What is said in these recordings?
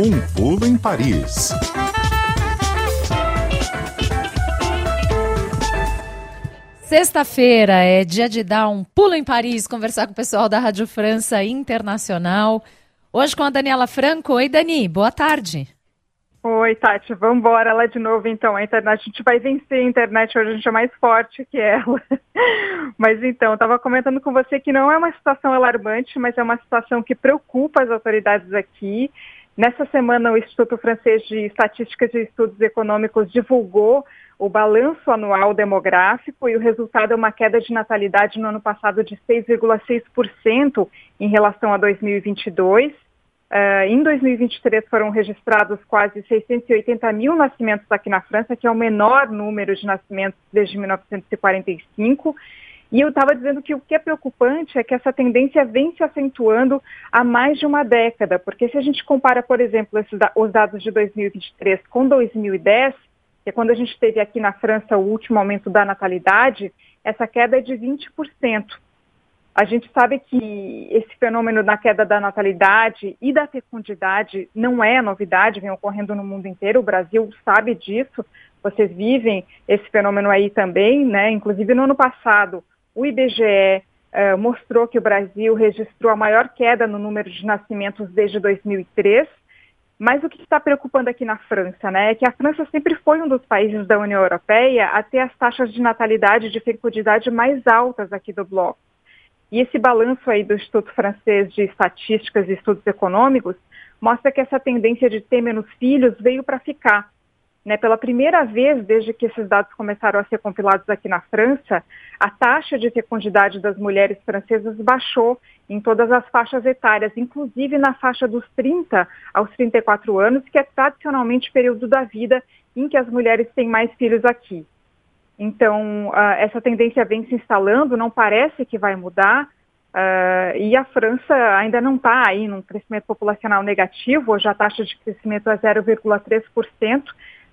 Um pulo em Paris. Sexta-feira é dia de dar um pulo em Paris, conversar com o pessoal da Rádio França Internacional. Hoje com a Daniela Franco. Oi, Dani, boa tarde. Oi, Tati, vamos embora lá de novo então. A internet, a gente vai vencer a internet hoje, a gente é mais forte que ela. Mas então, estava comentando com você que não é uma situação alarmante, mas é uma situação que preocupa as autoridades aqui. Nessa semana, o Instituto Francês de Estatísticas e Estudos Econômicos divulgou o balanço anual demográfico e o resultado é uma queda de natalidade no ano passado de 6,6% em relação a 2022. Uh, em 2023 foram registrados quase 680 mil nascimentos aqui na França, que é o menor número de nascimentos desde 1945. E eu estava dizendo que o que é preocupante é que essa tendência vem se acentuando há mais de uma década, porque se a gente compara, por exemplo, os dados de 2023 com 2010, que é quando a gente teve aqui na França o último aumento da natalidade, essa queda é de 20%. A gente sabe que esse fenômeno da queda da natalidade e da fecundidade não é novidade, vem ocorrendo no mundo inteiro, o Brasil sabe disso, vocês vivem esse fenômeno aí também, né? Inclusive no ano passado, o IBGE eh, mostrou que o Brasil registrou a maior queda no número de nascimentos desde 2003, mas o que está preocupando aqui na França, né, é que a França sempre foi um dos países da União Europeia a ter as taxas de natalidade e de fecundidade mais altas aqui do bloco. E esse balanço aí do Instituto Francês de Estatísticas e Estudos Econômicos mostra que essa tendência de ter menos filhos veio para ficar. Né, pela primeira vez desde que esses dados começaram a ser compilados aqui na França, a taxa de fecundidade das mulheres francesas baixou em todas as faixas etárias, inclusive na faixa dos 30 aos 34 anos, que é tradicionalmente o período da vida em que as mulheres têm mais filhos aqui. Então, uh, essa tendência vem se instalando, não parece que vai mudar, uh, e a França ainda não está aí num crescimento populacional negativo, hoje a taxa de crescimento é 0,3%,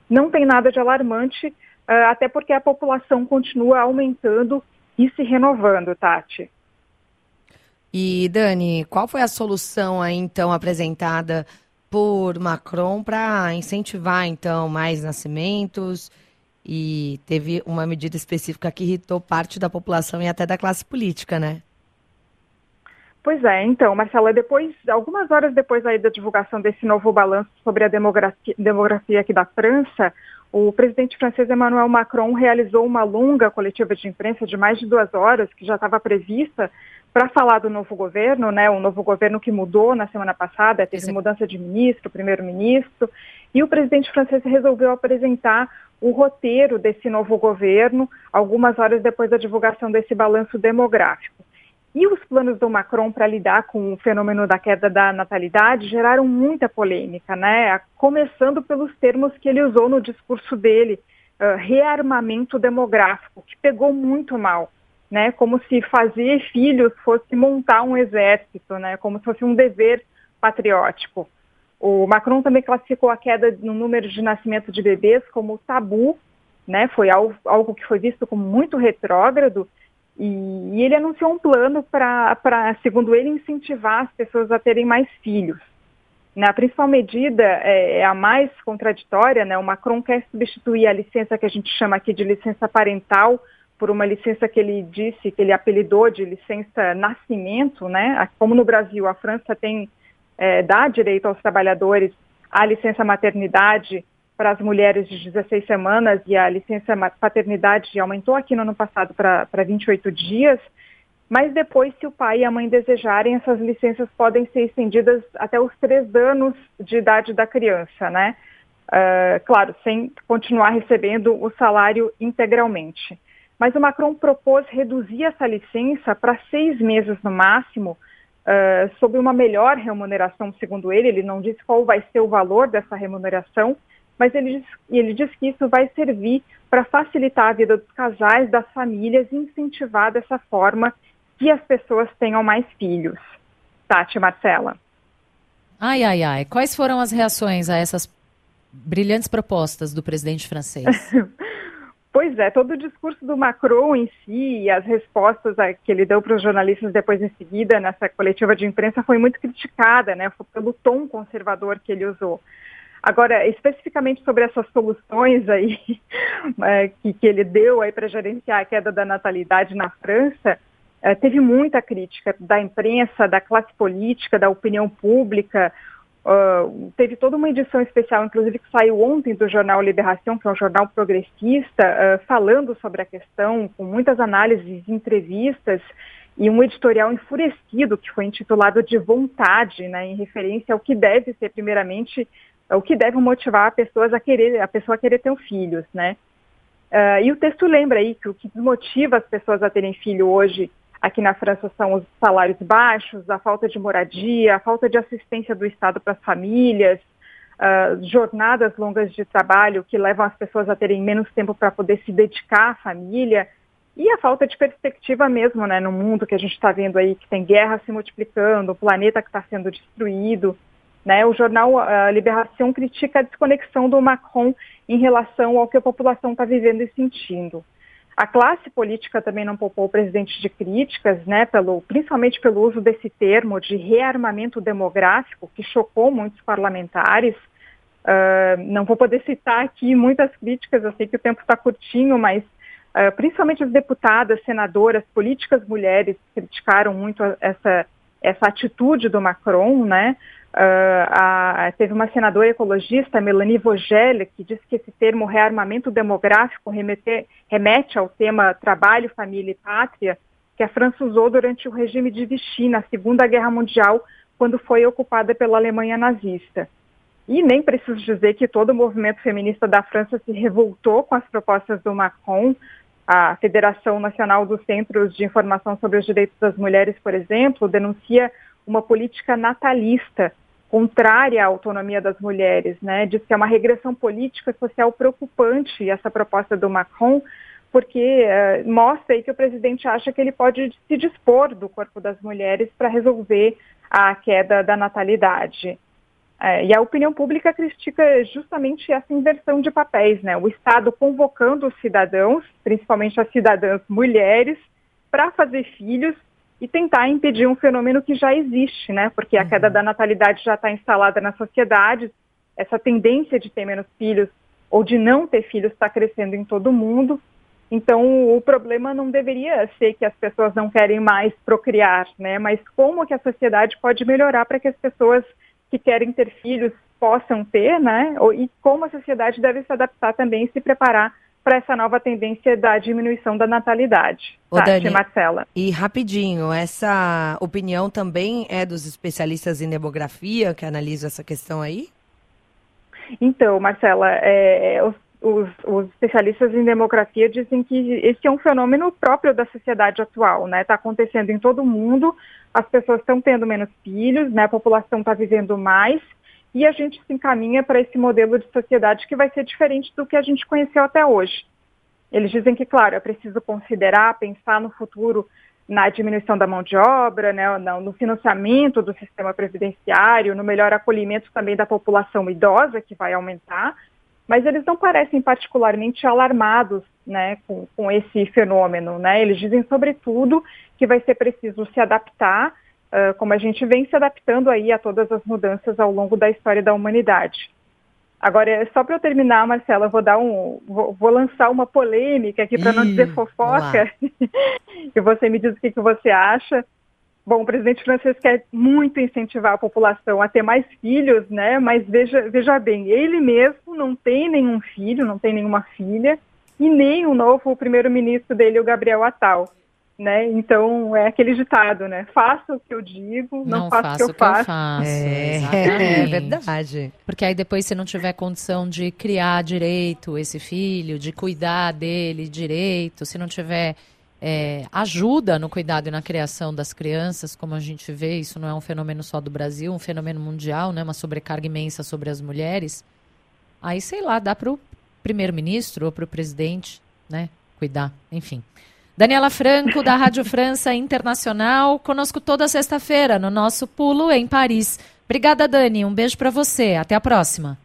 não tem nada de alarmante, uh, até porque a população continua aumentando e se renovando, Tati. E, Dani, qual foi a solução aí, então, apresentada por Macron para incentivar, então, mais nascimentos? E teve uma medida específica que irritou parte da população e até da classe política, né? Pois é, então, Marcela, depois, algumas horas depois aí da divulgação desse novo balanço sobre a demografia, demografia aqui da França, o presidente francês Emmanuel Macron realizou uma longa coletiva de imprensa de mais de duas horas, que já estava prevista, para falar do novo governo, né? O novo governo que mudou na semana passada, teve Sim. mudança de ministro, primeiro-ministro, e o presidente francês resolveu apresentar o roteiro desse novo governo, algumas horas depois da divulgação desse balanço demográfico. E os planos do Macron para lidar com o fenômeno da queda da natalidade geraram muita polêmica, né? Começando pelos termos que ele usou no discurso dele, uh, rearmamento demográfico, que pegou muito mal, né? Como se fazer filhos fosse montar um exército, né? Como se fosse um dever patriótico. O Macron também classificou a queda no número de nascimento de bebês como tabu, né? Foi algo, algo que foi visto como muito retrógrado e, e ele anunciou um plano para, segundo ele, incentivar as pessoas a terem mais filhos. Né? A principal medida é, é, a mais contraditória, né? O Macron quer substituir a licença que a gente chama aqui de licença parental por uma licença que ele disse, que ele apelidou de licença nascimento, né? Como no Brasil, a França tem é, dá direito aos trabalhadores à licença maternidade para as mulheres de 16 semanas e a licença paternidade aumentou aqui no ano passado para 28 dias, mas depois, se o pai e a mãe desejarem, essas licenças podem ser estendidas até os três anos de idade da criança, né? Uh, claro, sem continuar recebendo o salário integralmente. Mas o Macron propôs reduzir essa licença para seis meses no máximo, uh, sob uma melhor remuneração, segundo ele. Ele não disse qual vai ser o valor dessa remuneração, mas ele diz, ele diz que isso vai servir para facilitar a vida dos casais, das famílias e incentivar dessa forma que as pessoas tenham mais filhos. Tati, Marcela. Ai, ai, ai. Quais foram as reações a essas brilhantes propostas do presidente francês? Pois é, todo o discurso do Macron em si e as respostas que ele deu para os jornalistas depois em seguida nessa coletiva de imprensa foi muito criticada, né, pelo tom conservador que ele usou. Agora, especificamente sobre essas soluções aí é, que, que, ele deu aí para gerenciar a queda da natalidade na França, é, teve muita crítica da imprensa, da classe política, da opinião pública. Uh, teve toda uma edição especial, inclusive que saiu ontem do jornal Liberação, que é um jornal progressista, uh, falando sobre a questão, com muitas análises, entrevistas e um editorial enfurecido que foi intitulado de vontade, né, em referência ao que deve ser primeiramente o que deve motivar a pessoa a querer a pessoa a querer ter filhos, né? Uh, e o texto lembra aí que o que desmotiva as pessoas a terem filho hoje Aqui na França são os salários baixos, a falta de moradia, a falta de assistência do Estado para as famílias, uh, jornadas longas de trabalho que levam as pessoas a terem menos tempo para poder se dedicar à família e a falta de perspectiva mesmo, né, no mundo que a gente está vendo aí, que tem guerra se multiplicando, o planeta que está sendo destruído. Né? O jornal uh, Liberação critica a desconexão do Macron em relação ao que a população está vivendo e sentindo. A classe política também não poupou o presidente de críticas, né, pelo, principalmente pelo uso desse termo de rearmamento demográfico, que chocou muitos parlamentares. Uh, não vou poder citar aqui muitas críticas, eu sei que o tempo está curtinho, mas uh, principalmente as deputadas, senadoras, políticas mulheres criticaram muito essa, essa atitude do Macron, né? Uh, a, teve uma senadora ecologista, Melanie Vogel, que disse que esse termo rearmamento demográfico remete, remete ao tema trabalho, família e pátria, que a França usou durante o regime de Vichy na Segunda Guerra Mundial, quando foi ocupada pela Alemanha nazista. E nem preciso dizer que todo o movimento feminista da França se revoltou com as propostas do Macron. A Federação Nacional dos Centros de Informação sobre os Direitos das Mulheres, por exemplo, denuncia uma política natalista contrária à autonomia das mulheres, né? Diz que é uma regressão política e social preocupante essa proposta do Macron, porque uh, mostra aí que o presidente acha que ele pode se dispor do corpo das mulheres para resolver a queda da natalidade. É, e a opinião pública critica justamente essa inversão de papéis, né? O Estado convocando os cidadãos, principalmente as cidadãs mulheres, para fazer filhos e tentar impedir um fenômeno que já existe, né? Porque a uhum. queda da natalidade já está instalada na sociedade, essa tendência de ter menos filhos ou de não ter filhos está crescendo em todo o mundo. Então, o problema não deveria ser que as pessoas não querem mais procriar, né? Mas como que a sociedade pode melhorar para que as pessoas que querem ter filhos possam ter, né? E como a sociedade deve se adaptar também e se preparar para essa nova tendência da diminuição da natalidade. Ô, Tati, Dani, Marcela. E rapidinho, essa opinião também é dos especialistas em demografia que analisam essa questão aí? Então, Marcela, é, os, os, os, especialistas em demografia dizem que esse é um fenômeno próprio da sociedade atual, né? Está acontecendo em todo o mundo, as pessoas estão tendo menos filhos, né? A população está vivendo mais e a gente se encaminha para esse modelo de sociedade que vai ser diferente do que a gente conheceu até hoje. Eles dizem que, claro, é preciso considerar, pensar no futuro na diminuição da mão de obra, né, no financiamento do sistema previdenciário, no melhor acolhimento também da população idosa, que vai aumentar, mas eles não parecem particularmente alarmados né, com, com esse fenômeno. Né? Eles dizem, sobretudo, que vai ser preciso se adaptar uh, como a gente vem se adaptando aí a todas as mudanças ao longo da história da humanidade. Agora, só para eu terminar, Marcela, eu vou dar um, vou, vou lançar uma polêmica aqui para não dizer fofoca. e você me diz o que, que você acha. Bom, o presidente francês quer muito incentivar a população a ter mais filhos, né? Mas veja, veja bem, ele mesmo não tem nenhum filho, não tem nenhuma filha, e nem o novo primeiro-ministro dele, o Gabriel Attal né? Então é aquele ditado, né? Faça o que eu digo, não, não faça, o que eu faço. Eu faço. É, é, verdade. Porque aí depois se não tiver condição de criar direito esse filho, de cuidar dele direito, se não tiver é, ajuda no cuidado e na criação das crianças, como a gente vê, isso não é um fenômeno só do Brasil, um fenômeno mundial, né? Uma sobrecarga imensa sobre as mulheres. Aí, sei lá, dá para o primeiro-ministro ou para o presidente, né? Cuidar, enfim. Daniela Franco, da Rádio França Internacional, conosco toda sexta-feira no nosso Pulo em Paris. Obrigada, Dani. Um beijo para você. Até a próxima.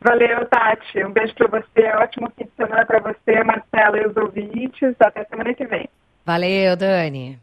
Valeu, Tati. Um beijo para você. Ótimo fim de semana para você, Marcela e os ouvintes. Até semana que vem. Valeu, Dani.